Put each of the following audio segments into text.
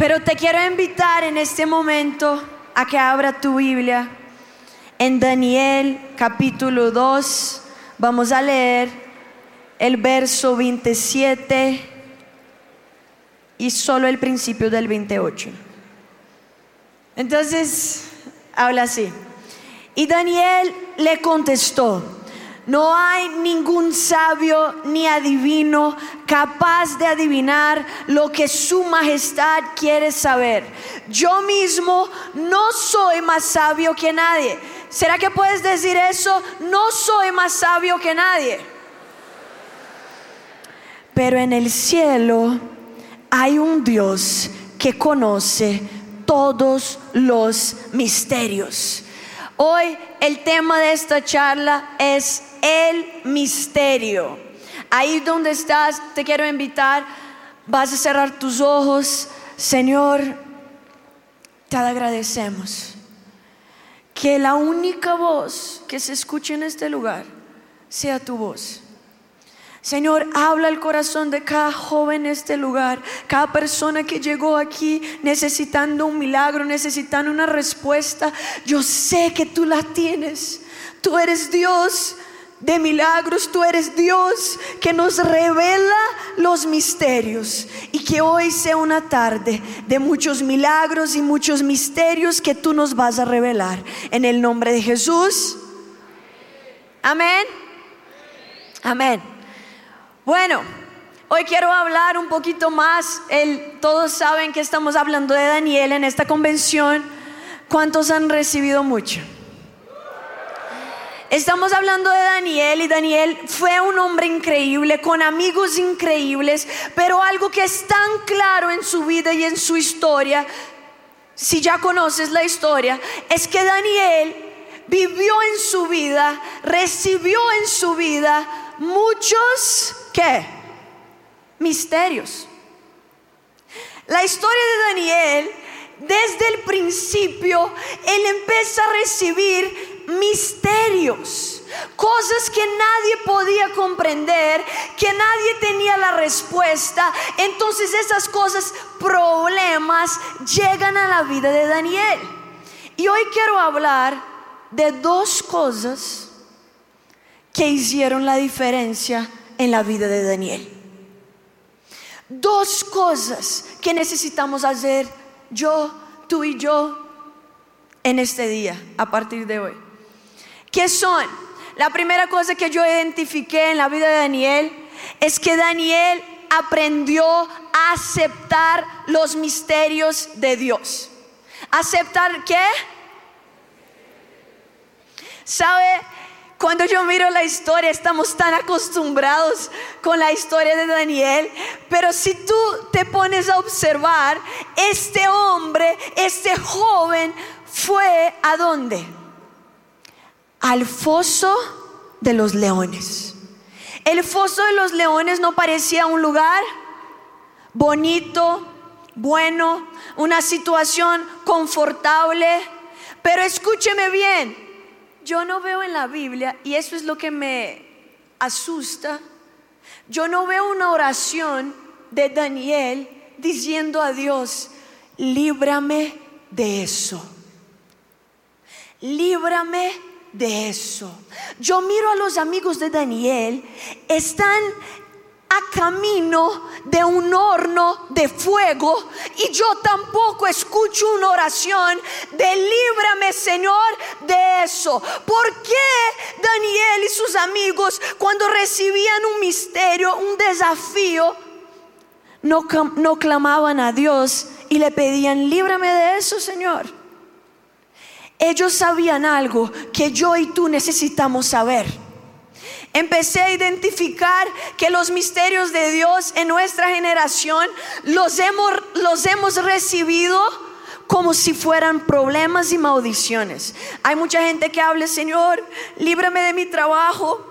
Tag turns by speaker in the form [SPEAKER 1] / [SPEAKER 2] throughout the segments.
[SPEAKER 1] Pero te quiero invitar en este momento a que abra tu Biblia en Daniel capítulo 2. Vamos a leer el verso 27 y solo el principio del 28. Entonces, habla así. Y Daniel le contestó, no hay ningún sabio ni adivino capaz de adivinar lo que su majestad quiere saber. Yo mismo no soy más sabio que nadie. ¿Será que puedes decir eso? No soy más sabio que nadie. Pero en el cielo hay un Dios que conoce todos los misterios. Hoy el tema de esta charla es el misterio. Ahí donde estás, te quiero invitar, vas a cerrar tus ojos. Señor, te agradecemos que la única voz que se escuche en este lugar sea tu voz. Señor, habla el corazón de cada joven en este lugar, cada persona que llegó aquí necesitando un milagro, necesitando una respuesta. Yo sé que tú la tienes. Tú eres Dios de milagros, tú eres Dios que nos revela los misterios y que hoy sea una tarde de muchos milagros y muchos misterios que tú nos vas a revelar. En el nombre de Jesús. Amén. Amén. Bueno, hoy quiero hablar un poquito más. todos saben que estamos hablando de Daniel en esta convención. ¿Cuántos han recibido mucho? Estamos hablando de Daniel y Daniel fue un hombre increíble, con amigos increíbles, pero algo que es tan claro en su vida y en su historia, si ya conoces la historia, es que Daniel vivió en su vida, recibió en su vida muchos ¿qué? Misterios. La historia de Daniel, desde el principio, él empieza a recibir misterios, cosas que nadie podía comprender, que nadie tenía la respuesta. Entonces esas cosas, problemas, llegan a la vida de Daniel. Y hoy quiero hablar de dos cosas que hicieron la diferencia en la vida de Daniel. Dos cosas que necesitamos hacer yo, tú y yo en este día, a partir de hoy. ¿Qué son? La primera cosa que yo identifiqué en la vida de Daniel es que Daniel aprendió a aceptar los misterios de Dios. ¿Aceptar qué? ¿Sabe? Cuando yo miro la historia, estamos tan acostumbrados con la historia de Daniel, pero si tú te pones a observar, este hombre, este joven, fue a dónde? Al foso de los leones. El foso de los leones no parecía un lugar bonito, bueno, una situación confortable, pero escúcheme bien, yo no veo en la Biblia, y eso es lo que me asusta, yo no veo una oración de Daniel diciendo a Dios, líbrame de eso. Líbrame de eso. Yo miro a los amigos de Daniel, están a camino de un horno de fuego y yo tampoco escucho una oración de líbrame Señor de eso. ¿Por qué Daniel y sus amigos cuando recibían un misterio, un desafío, no, no clamaban a Dios y le pedían líbrame de eso Señor? Ellos sabían algo que yo y tú necesitamos saber empecé a identificar que los misterios de Dios en nuestra generación los hemos, los hemos recibido como si fueran problemas y maldiciones. Hay mucha gente que habla, Señor, líbrame de mi trabajo.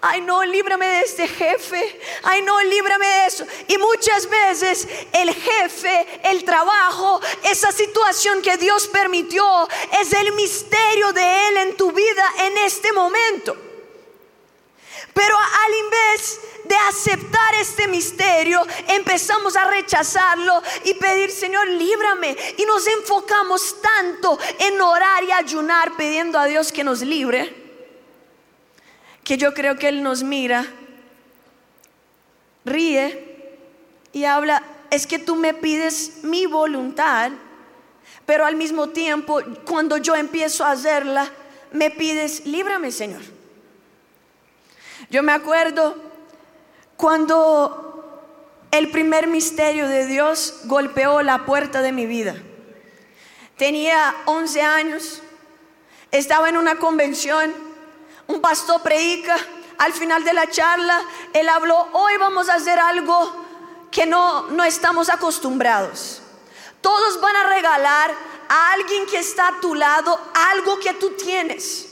[SPEAKER 1] Ay, no, líbrame de este jefe. Ay, no, líbrame de eso. Y muchas veces el jefe, el trabajo, esa situación que Dios permitió, es el misterio de Él en tu vida en este momento. Pero al invés de aceptar este misterio, empezamos a rechazarlo y pedir, Señor, líbrame. Y nos enfocamos tanto en orar y ayunar pidiendo a Dios que nos libre, que yo creo que Él nos mira, ríe y habla, es que tú me pides mi voluntad, pero al mismo tiempo, cuando yo empiezo a hacerla, me pides, líbrame, Señor. Yo me acuerdo cuando el primer misterio de Dios golpeó la puerta de mi vida. Tenía 11 años, estaba en una convención, un pastor predica, al final de la charla, él habló, hoy vamos a hacer algo que no, no estamos acostumbrados. Todos van a regalar a alguien que está a tu lado algo que tú tienes.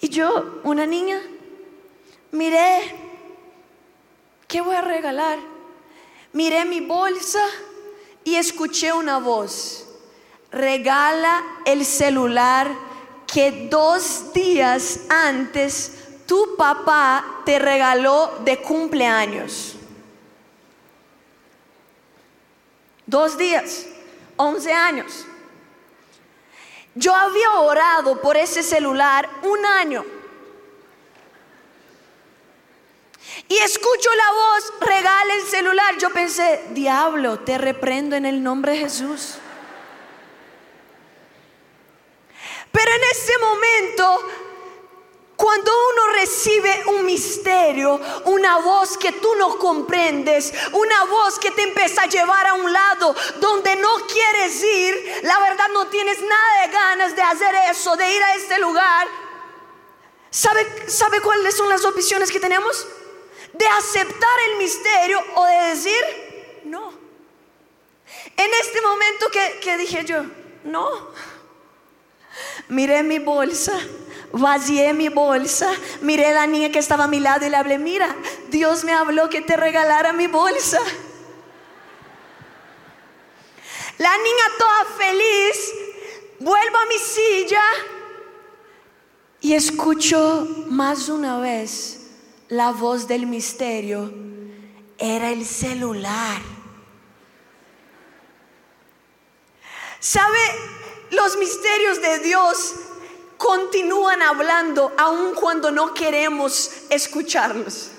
[SPEAKER 1] Y yo, una niña, miré, ¿qué voy a regalar? Miré mi bolsa y escuché una voz. Regala el celular que dos días antes tu papá te regaló de cumpleaños. Dos días, once años. Yo había orado por ese celular un año. Y escucho la voz, regala el celular. Yo pensé, diablo, te reprendo en el nombre de Jesús. Pero en ese momento cuando uno recibe un misterio, una voz que tú no comprendes, una voz que te empieza a llevar a un lado donde no quieres ir, la verdad no tienes nada de ganas de hacer eso, de ir a este lugar. ¿Sabe, ¿Sabe cuáles son las opciones que tenemos? De aceptar el misterio o de decir no. En este momento que, dije yo, no, miré mi bolsa vacié mi bolsa, miré a la niña que estaba a mi lado y le hablé, mira, Dios me habló que te regalara mi bolsa. La niña toda feliz, vuelvo a mi silla y escucho más una vez la voz del misterio. Era el celular. ¿Sabe? Los misterios de Dios continúan hablando aun cuando no queremos escucharlos.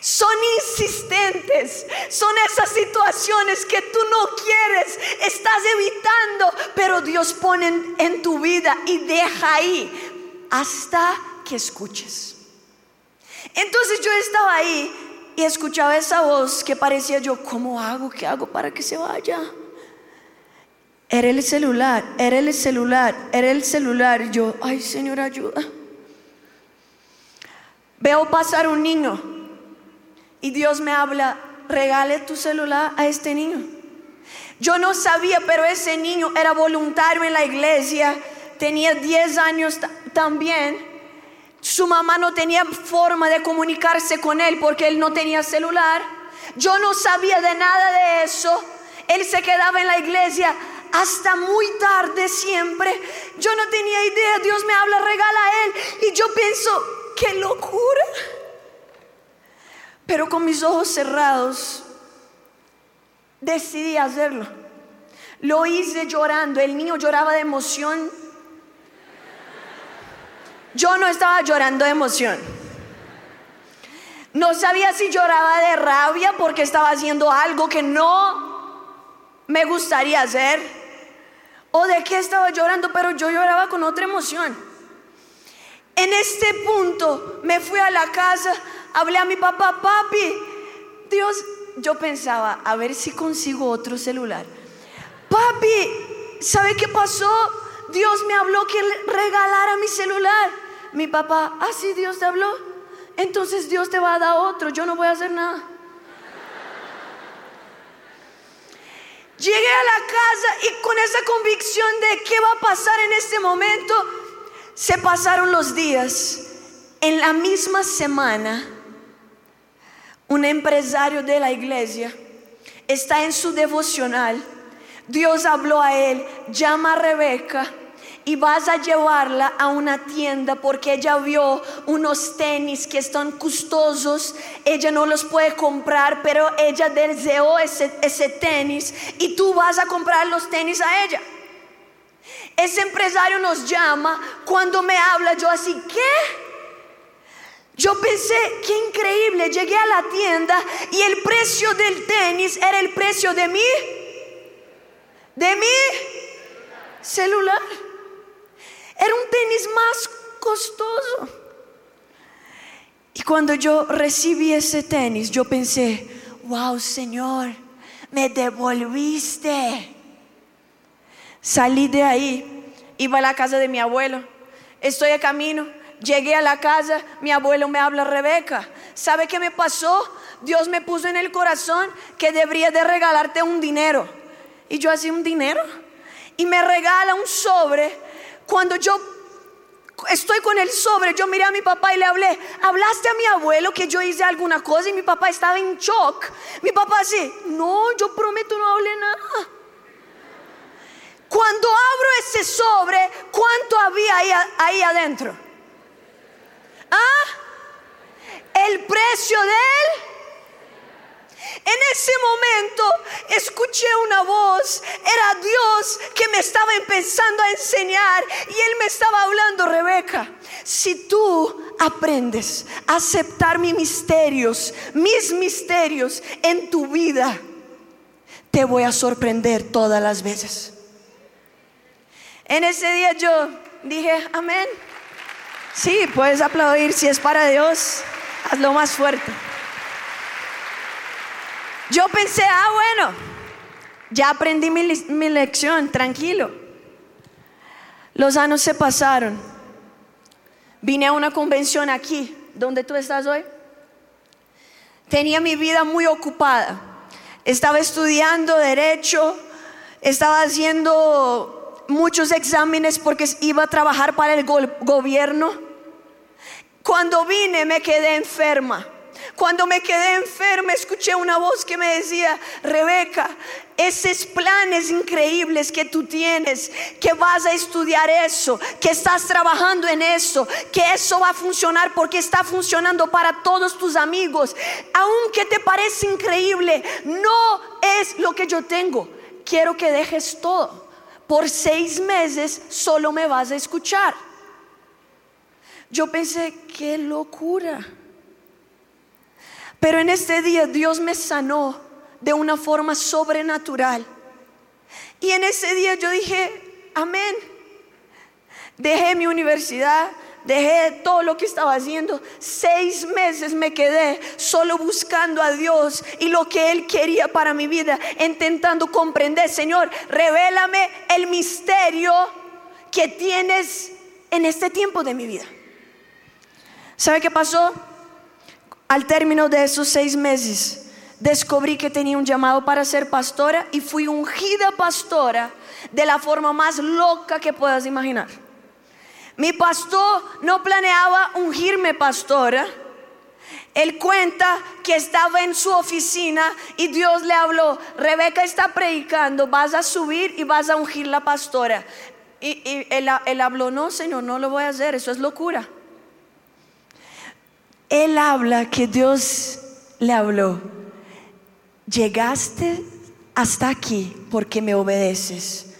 [SPEAKER 1] Son insistentes, son esas situaciones que tú no quieres, estás evitando, pero Dios pone en tu vida y deja ahí hasta que escuches. Entonces yo estaba ahí y escuchaba esa voz que parecía yo, ¿cómo hago? ¿Qué hago para que se vaya? Era el celular, era el celular, era el celular. Yo, ay Señor, ayuda. Veo pasar un niño y Dios me habla, regale tu celular a este niño. Yo no sabía, pero ese niño era voluntario en la iglesia, tenía 10 años también. Su mamá no tenía forma de comunicarse con él porque él no tenía celular. Yo no sabía de nada de eso. Él se quedaba en la iglesia hasta muy tarde siempre. Yo no tenía idea, Dios me habla, regala a Él. Y yo pienso, qué locura. Pero con mis ojos cerrados, decidí hacerlo. Lo hice llorando, el niño lloraba de emoción. Yo no estaba llorando de emoción. No sabía si lloraba de rabia porque estaba haciendo algo que no me gustaría hacer o de qué estaba llorando, pero yo lloraba con otra emoción. En este punto me fui a la casa, hablé a mi papá, papi, Dios, yo pensaba, a ver si consigo otro celular. Papi, ¿sabe qué pasó? Dios me habló que regalara mi celular. Mi papá, ah, sí, Dios te habló. Entonces Dios te va a dar otro, yo no voy a hacer nada. Llegué a la casa y con esa convicción de qué va a pasar en este momento, se pasaron los días. En la misma semana, un empresario de la iglesia está en su devocional. Dios habló a él, llama a Rebeca y vas a llevarla a una tienda porque ella vio unos tenis que están costosos, ella no los puede comprar, pero ella deseó ese, tenis y tú vas a comprar los tenis a ella. Ese empresario nos llama cuando me habla, yo así, ¿qué? Yo pensé, qué increíble, llegué a la tienda y el precio del tenis era el precio de mí, de mi celular. Era un tenis más costoso. Y cuando yo recibí ese tenis, yo pensé, wow, Señor, me devolviste. Salí de ahí, iba a la casa de mi abuelo, estoy a camino, llegué a la casa, mi abuelo me habla, Rebeca, ¿sabe qué me pasó? Dios me puso en el corazón que debería de regalarte un dinero. Y yo hacía un dinero. Y me regala un sobre. Cuando yo estoy con el sobre, yo miré a mi papá y le hablé, hablaste a mi abuelo que yo hice alguna cosa y mi papá estaba en shock. Mi papá así, no, yo prometo no hablé nada. Cuando abro ese sobre, ¿cuánto había ahí, adentro? ¿Ah? El precio de él. En ese momento escuché una voz, era Dios que me estaba empezando a enseñar y Él me estaba hablando, Rebeca, si tú aprendes a aceptar mis misterios, mis misterios en tu vida, te voy a sorprender todas las veces. En ese día yo dije, amén. Sí, puedes aplaudir si es para Dios. Hazlo más fuerte. Yo pensé, ah, bueno, ya aprendí mi, mi lección, tranquilo. Los años se pasaron. Vine a una convención aquí, donde tú estás hoy. Tenía mi vida muy ocupada. Estaba estudiando derecho, estaba haciendo muchos exámenes porque iba a trabajar para el gobierno. Cuando vine me quedé enferma. Cuando me quedé enferma escuché una voz que me decía, Rebeca, esos planes increíbles que tú tienes, que vas a estudiar eso, que estás trabajando en eso, que eso va a funcionar porque está funcionando para todos tus amigos, aunque te parece increíble, no es lo que yo tengo. Quiero que dejes todo por seis meses solo me vas a escuchar. Yo pensé, qué locura. Pero en este día Dios me sanó de una forma sobrenatural. Y en ese día yo dije, amén. Dejé mi universidad, dejé todo lo que estaba haciendo. Seis meses me quedé solo buscando a Dios y lo que Él quería para mi vida, intentando comprender, Señor, revélame el misterio que tienes en este tiempo de mi vida. ¿Sabe qué pasó? Al término de esos seis meses, descubrí que tenía un llamado para ser pastora y fui ungida pastora de la forma más loca que puedas imaginar. Mi pastor no planeaba ungirme pastora. Él cuenta que estaba en su oficina y Dios le habló, Rebeca está predicando, vas a subir y vas a ungir la pastora. Y, él, él habló, no, Señor, no lo voy a hacer, eso es locura. Él habla que Dios le habló, llegaste hasta aquí porque me obedeces.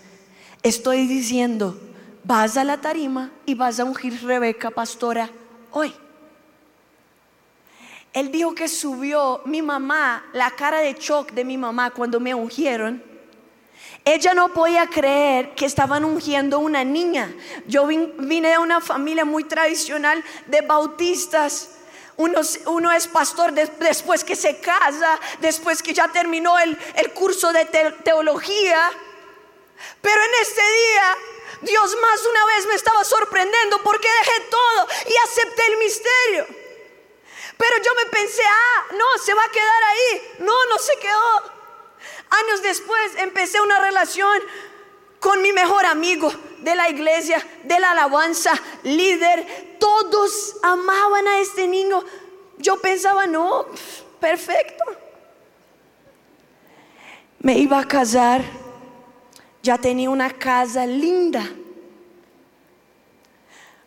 [SPEAKER 1] Estoy diciendo, vas a la tarima y vas a ungir Rebeca pastora hoy. Él dijo que subió mi mamá, la cara de shock de mi mamá cuando me ungieron. Ella no podía creer que estaban ungiendo una niña. Yo vine de una familia muy tradicional de bautistas. Uno, es pastor después que se casa, después que ya terminó el, curso de teología. Pero en este día Dios más una vez me estaba sorprendiendo porque dejé todo y acepté el misterio. Pero yo me pensé, ah, no, se va a quedar ahí. No, no se quedó. Años después empecé una relación con mi mejor amigo de la iglesia, de la alabanza, líder. Todos amaban a este niño. Yo pensaba, no, perfecto. Me iba a casar ya tenía una casa linda,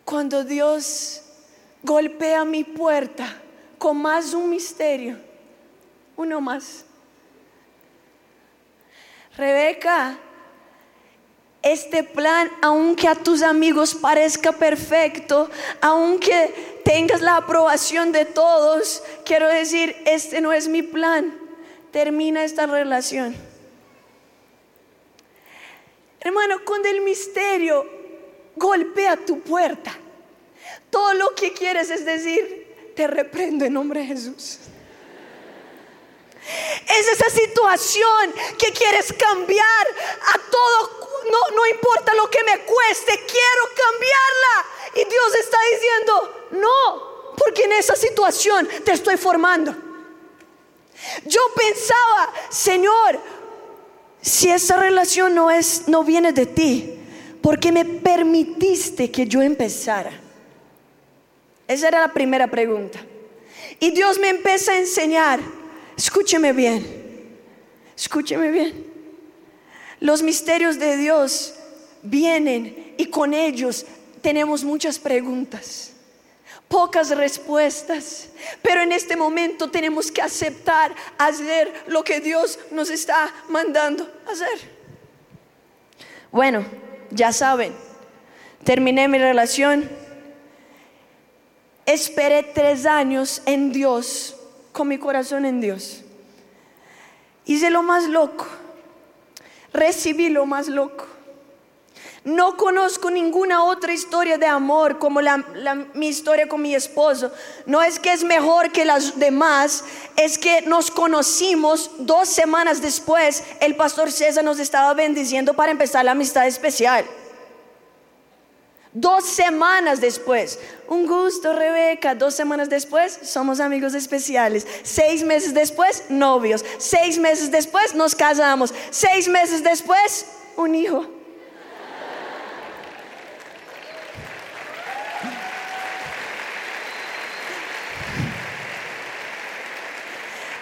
[SPEAKER 1] cuando Dios golpea mi puerta con más un misterio, uno más. Rebeca, este plan, aunque a tus amigos parezca perfecto, aunque tengas la aprobación de todos, quiero decir, este no es mi plan. Termina esta relación. Hermano, cuando el misterio golpea tu puerta, todo lo que quieres es decir, te reprendo en nombre de Jesús. Es esa situación que quieres cambiar a todo, no, no importa lo que me cueste, quiero cambiarla. Y Dios está diciendo, no, porque en esa situación te estoy formando. Yo pensaba, Señor, si esa relación no es no viene de ti, porque me permitiste que yo empezara. Esa era la primera pregunta. Y Dios me empieza a enseñar Escúcheme bien, escúcheme bien. Los misterios de Dios vienen y con ellos tenemos muchas preguntas, pocas respuestas, pero en este momento tenemos que aceptar hacer lo que Dios nos está mandando hacer. Bueno, ya saben, terminé mi relación, esperé tres años en Dios con mi corazón en Dios. Hice lo más loco, recibí lo más loco. No conozco ninguna otra historia de amor como mi historia con mi esposo. No es que es mejor que las demás, es que nos conocimos dos semanas después. El pastor César nos estaba bendiciendo para empezar la amistad especial. Dos semanas después, un gusto, Rebeca. Dos semanas después, somos amigos especiales. Seis meses después, novios. Seis meses después, nos casamos. Seis meses después, un hijo.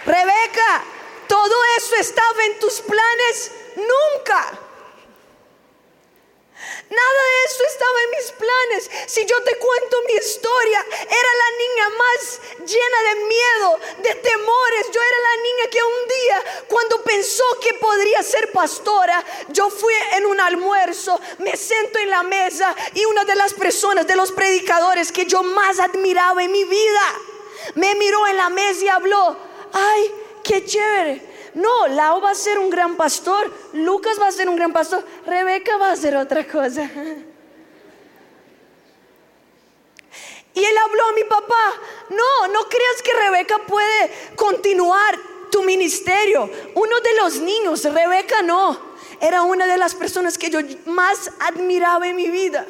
[SPEAKER 1] Rebeca, todo eso estaba en tus planes nunca. Nada de eso estaba en mis planes. Si yo te cuento mi historia, era la niña más llena de miedo, de temores. Yo era la niña que un día, cuando pensó que podría ser pastora, yo fui en un almuerzo, me siento en la mesa y una de las personas, de los predicadores que yo más admiraba en mi vida, me miró en la mesa y habló, ay, qué chévere no, Lau va a ser un gran pastor, Lucas va a ser un gran pastor, Rebeca va a ser otra cosa. Y él habló a mi papá, no, no creas que Rebeca puede continuar tu ministerio. Uno de los niños, Rebeca no, era una de las personas que yo más admiraba en mi vida.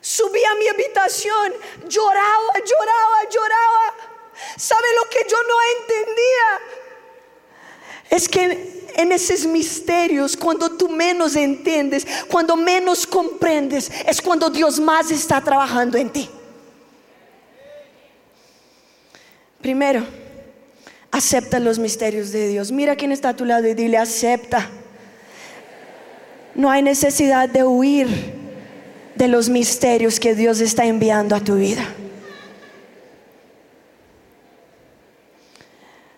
[SPEAKER 1] Subí a mi habitación, lloraba, lloraba, lloraba. ¿Sabe lo que yo no entendía? Es que en esos misterios, cuando tú menos entiendes, cuando menos comprendes, es cuando Dios más está trabajando en ti. Primero, acepta los misterios de Dios. Mira quién está a tu lado y dile, acepta. No hay necesidad de huir de los misterios que Dios está enviando a tu vida.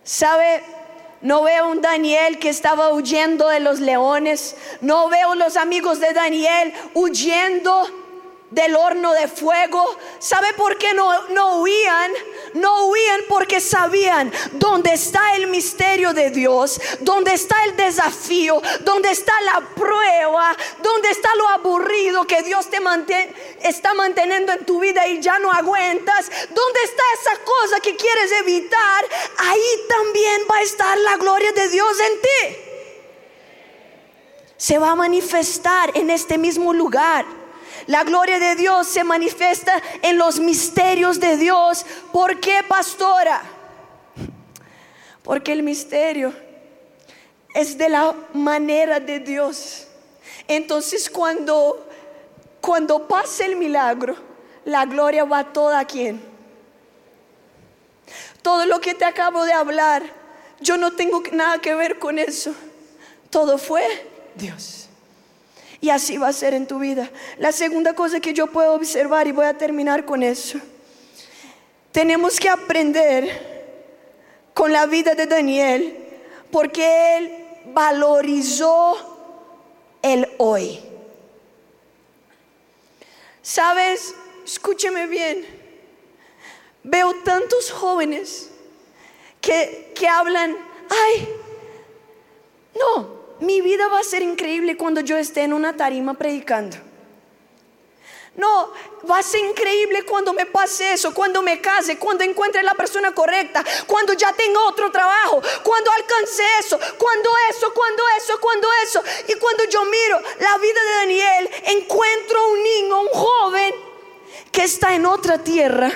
[SPEAKER 1] ¿Sabe? No veo un Daniel que estaba huyendo de los leones. No veo los amigos de Daniel huyendo del horno de fuego. ¿Sabe por qué no, no huían? No huían porque sabían dónde está el misterio de Dios, dónde está el desafío, dónde está la prueba, dónde está lo aburrido que Dios te está manteniendo en tu vida y ya no aguentas, dónde está esa cosa que quieres evitar. Ahí también va a estar la gloria de Dios en ti. Se va a manifestar en este mismo lugar. La gloria de Dios se manifiesta en los misterios de Dios. ¿Por qué, pastora? Porque el misterio es de la manera de Dios. Entonces cuando cuando el milagro, la gloria va toda a quien. Todo lo que te acabo de hablar, yo no tengo nada que ver con eso. Todo fue Dios. Y así va a ser en tu vida. La segunda cosa que yo puedo observar y voy a terminar con eso. Tenemos que aprender con la vida de Daniel porque él valorizó el hoy. Sabes, escúcheme bien, veo tantos jóvenes que, que hablan, ay, no, mi vida va a ser increíble cuando yo esté en una tarima predicando. No, va a ser increíble cuando me pase eso, cuando me case, cuando encuentre la persona correcta, cuando ya tenga otro trabajo, cuando alcance eso, cuando eso, cuando eso, cuando eso. Y cuando yo miro la vida de Daniel, encuentro un niño, un joven que está en otra tierra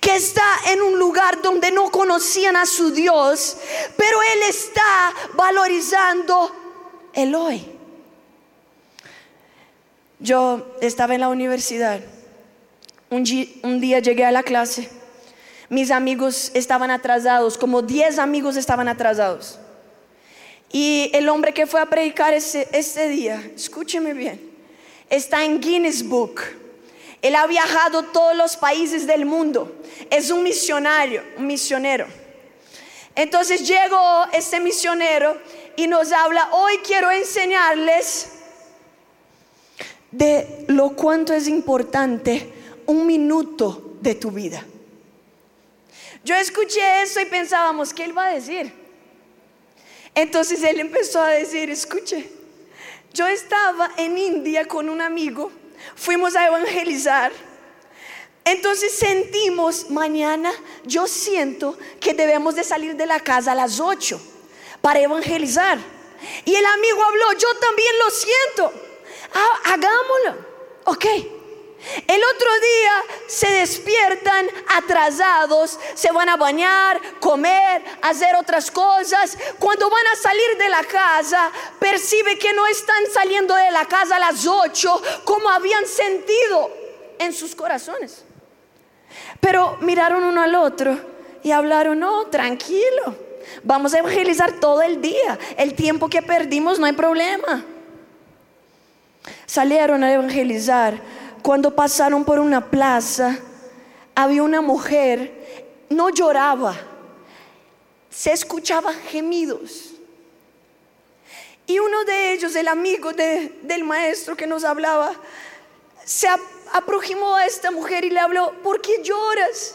[SPEAKER 1] que está en un lugar donde no conocían a su Dios, pero Él está valorizando el hoy. Yo estaba en la universidad, un, día llegué a la clase, mis amigos estaban atrasados, como 10 amigos estaban atrasados. Y el hombre que fue a predicar ese, ese día, escúcheme bien, está en Guinness Book él ha viajado todos los países del mundo. Es un misionario, un misionero. Entonces llegó este misionero y nos habla, hoy quiero enseñarles de lo cuánto es importante un minuto de tu vida. Yo escuché eso y pensábamos, ¿qué él va a decir? Entonces él empezó a decir, escuche, yo estaba en India con un amigo fuimos a evangelizar. Entonces sentimos, mañana yo siento que debemos de salir de la casa a las 8 para evangelizar. Y el amigo habló, yo también lo siento. Hagámoslo. Ok. El otro día se despiertan atrasados, se van a bañar, comer, hacer otras cosas. Cuando van a salir de la casa, percibe que no están saliendo de la casa a las 8 como habían sentido en sus corazones. Pero miraron uno al otro y hablaron, no, tranquilo, vamos a evangelizar todo el día. El tiempo que perdimos no hay problema. Salieron a evangelizar cuando pasaron por una plaza, había una mujer, no lloraba, se escuchaban gemidos. Y uno de ellos, el amigo del maestro que nos hablaba, se aproximó a esta mujer y le habló, ¿por qué lloras?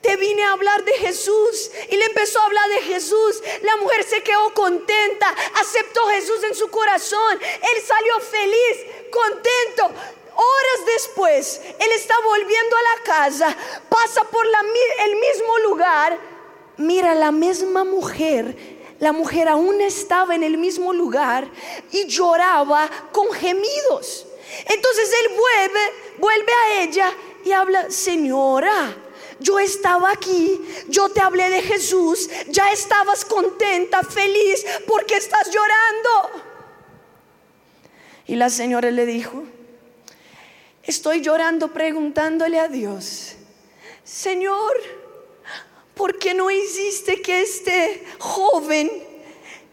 [SPEAKER 1] Te vine a hablar de Jesús y le empezó a hablar de Jesús. La mujer se quedó contenta, aceptó Jesús en su corazón. Él salió feliz, contento horas después, él está volviendo a la casa, pasa por el mismo lugar, mira la misma mujer, la mujer aún estaba en el mismo lugar y lloraba con gemidos. Entonces él vuelve, vuelve a ella y habla, señora, yo estaba aquí, yo te hablé de Jesús, ya estabas contenta, feliz, porque estás llorando. Y la señora le dijo, Estoy llorando preguntándole a Dios, Señor, ¿por qué no hiciste que este joven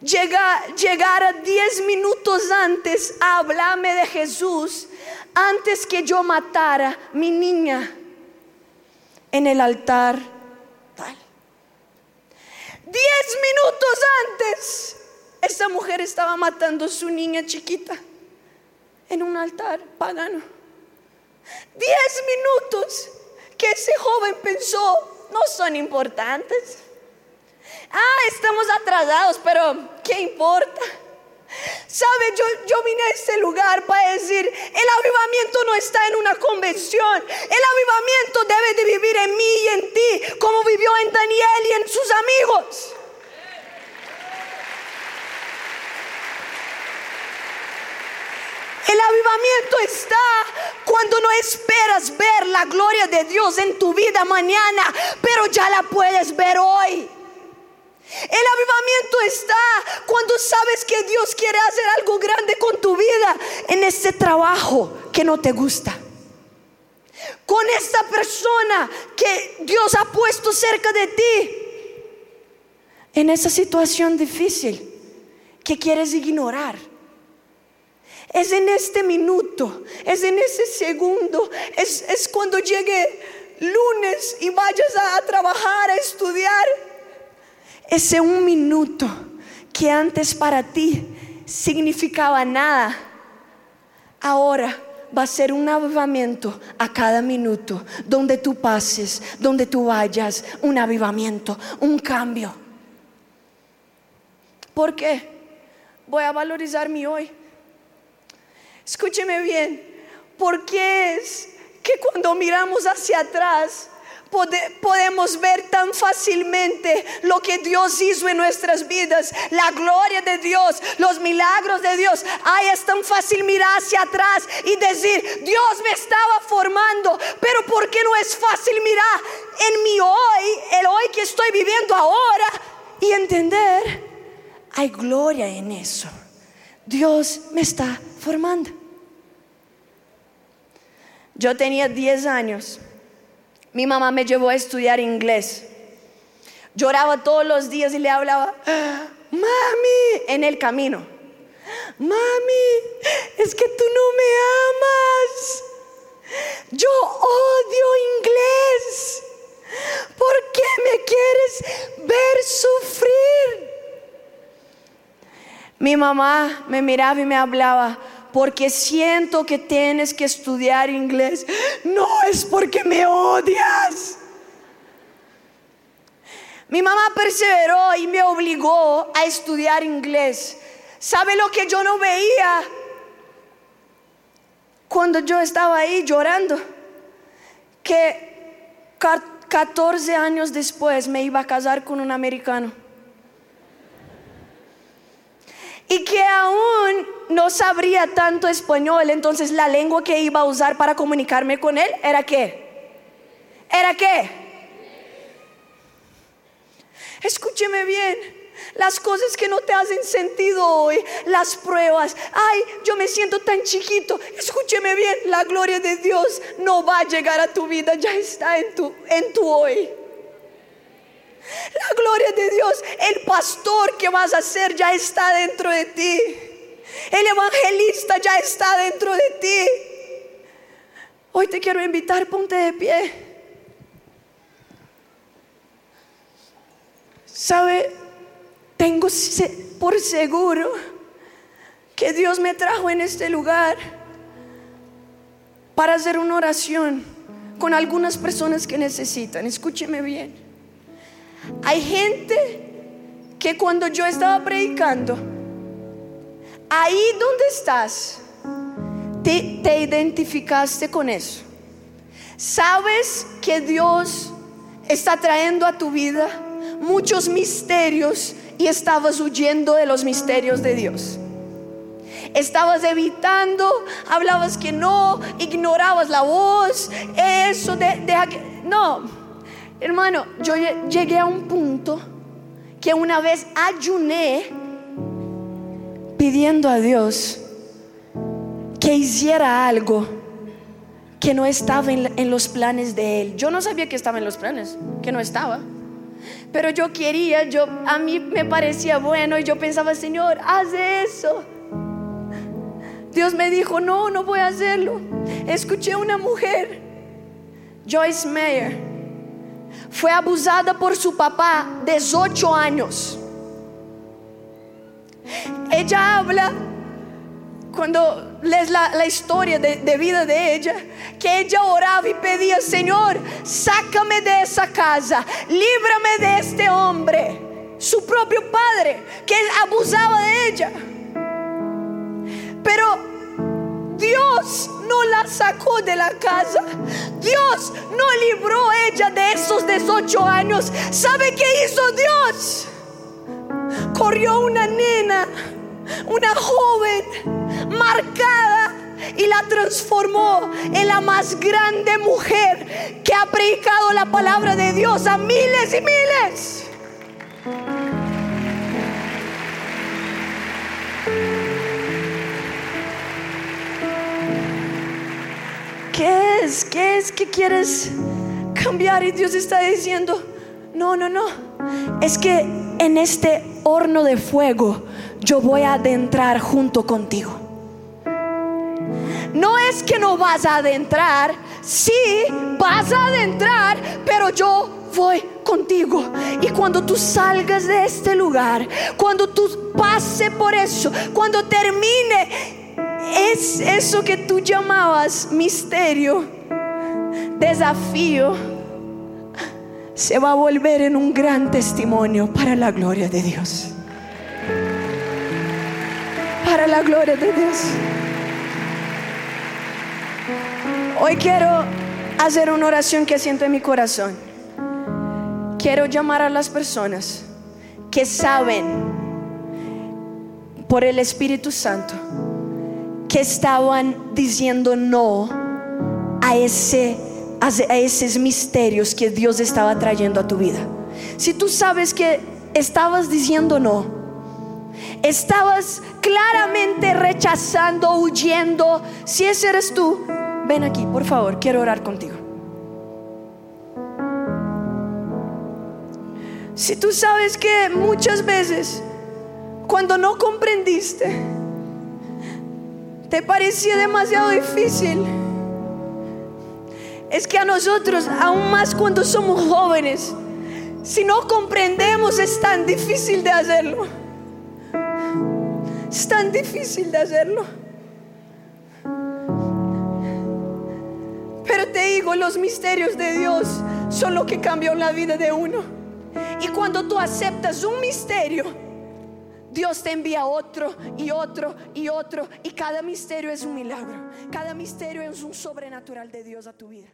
[SPEAKER 1] llegara 10 minutos antes a hablarme de Jesús antes que yo matara mi niña en el altar tal? Diez minutos antes, esa mujer estaba matando a su niña chiquita en un altar pagano. Diez minutos que ese joven pensó no son importantes. Ah, estamos atrasados, pero ¿qué importa? Sabe, yo, yo vine a este lugar para decir, el avivamiento no está en una convención, el avivamiento debe de vivir en mí y en ti, como vivió en Daniel y en sus amigos. El avivamiento está cuando no esperas ver la gloria de Dios en tu vida mañana, pero ya la puedes ver hoy. El avivamiento está cuando sabes que Dios quiere hacer algo grande con tu vida en ese trabajo que no te gusta. Con esta persona que Dios ha puesto cerca de ti. En esa situación difícil que quieres ignorar Es en este minuto, es en ese segundo, es, es cuando llegue lunes y vayas a, trabajar, a estudiar. Ese un minuto que antes para ti significaba nada, ahora va a ser un avivamiento a cada minuto, donde tú pases, donde tú vayas, un avivamiento, un cambio. ¿Por qué? Voy a valorizar mi hoy. Escúcheme bien, porque es que cuando miramos hacia atrás podemos ver tan fácilmente lo que Dios hizo en nuestras vidas, la gloria de Dios, los milagros de Dios. Ay, es tan fácil mirar hacia atrás y decir, Dios me estaba formando, pero ¿por qué no es fácil mirar en mi hoy, el hoy que estoy viviendo ahora y entender, hay gloria en eso. Dios me está formando. Yo tenía 10 años. Mi mamá me llevó a estudiar inglés. Lloraba todos los días y le hablaba, mami, en el camino. Mami, es que tú no me amas. Yo odio inglés. ¿Por qué me quieres ver sufrir? Mi mamá me miraba y me hablaba, porque siento que tienes que estudiar inglés. No es porque me odias. Mi mamá perseveró y me obligó a estudiar inglés. ¿Sabe lo que yo no veía cuando yo estaba ahí llorando? Que 14 años después me iba a casar con un americano. Y que aún no sabría tanto español, entonces la lengua que iba a usar para comunicarme con él era qué? ¿Era qué? Escúcheme bien. Las cosas que no te hacen sentido hoy, las pruebas. Ay, yo me siento tan chiquito. Escúcheme bien, la gloria de Dios no va a llegar a tu vida, ya está en tu, en tu hoy. La gloria de Dios, el pastor que vas a ser ya está dentro de ti. El evangelista ya está dentro de ti. Hoy te quiero invitar, ponte de pie. ¿Sabe? Tengo por seguro que Dios me trajo en este lugar para hacer una oración con algunas personas que necesitan. Escúcheme bien. Hay gente que cuando yo estaba predicando, ahí donde estás, te, te identificaste con eso. Sabes que Dios está trayendo a tu vida muchos misterios y estabas huyendo de los misterios de Dios. Estabas evitando, hablabas que no, ignorabas la voz, eso, de, deja que... No, Hermano, yo llegué a un punto que una vez ayuné pidiendo a Dios que hiciera algo que no estaba en, los planes de Él. Yo no sabía que estaba en los planes, que no estaba. Pero yo quería, yo a mí me parecía bueno y yo pensaba, Señor, haz eso. Dios me dijo, no, no voy a hacerlo. Escuché a una mujer, Joyce Meyer fue abusada por su papá 18 años. Ella habla, cuando lees la, historia de, vida de ella, que ella oraba y pedía, Señor, sácame de esa casa, líbrame de este hombre, su propio padre, que abusaba de ella. Pero Dios no la sacó de la casa. Dios no libró a ella de esos 18 años. ¿Sabe qué hizo Dios? Corrió una nena, una joven marcada y la transformó en la más grande mujer que ha predicado la palabra de Dios a miles y miles. ¿Qué es? ¿Qué es que quieres cambiar? Y Dios está diciendo, no, no, no. Es que en este horno de fuego yo voy a adentrar junto contigo. no es que no vas a adentrar, sí, vas a adentrar, pero yo voy contigo. Y cuando tú salgas de este lugar, cuando tú pase por eso, cuando termine, es eso que tú llamabas misterio, desafío, se va a volver en un gran testimonio para la gloria de Dios. Para la gloria de Dios. Hoy quiero hacer una oración que siento en mi corazón. Quiero llamar a las personas que saben por el Espíritu Santo que estaban diciendo no a ese a esos misterios que Dios estaba trayendo a tu vida. Si tú sabes que estabas diciendo no, estabas claramente rechazando, huyendo, si ese eres tú, ven aquí, por favor, quiero orar contigo. Si tú sabes que muchas veces, cuando no comprendiste, te parecía demasiado difícil, es que a nosotros, aún más cuando somos jóvenes, si no comprendemos es tan difícil de hacerlo. Es tan difícil de hacerlo. Pero te digo, los misterios de Dios son lo que cambió la vida de uno. Y cuando tú aceptas un misterio, Dios te envía otro y otro y otro. Y cada misterio es un milagro. Cada misterio es un sobrenatural de Dios a tu vida.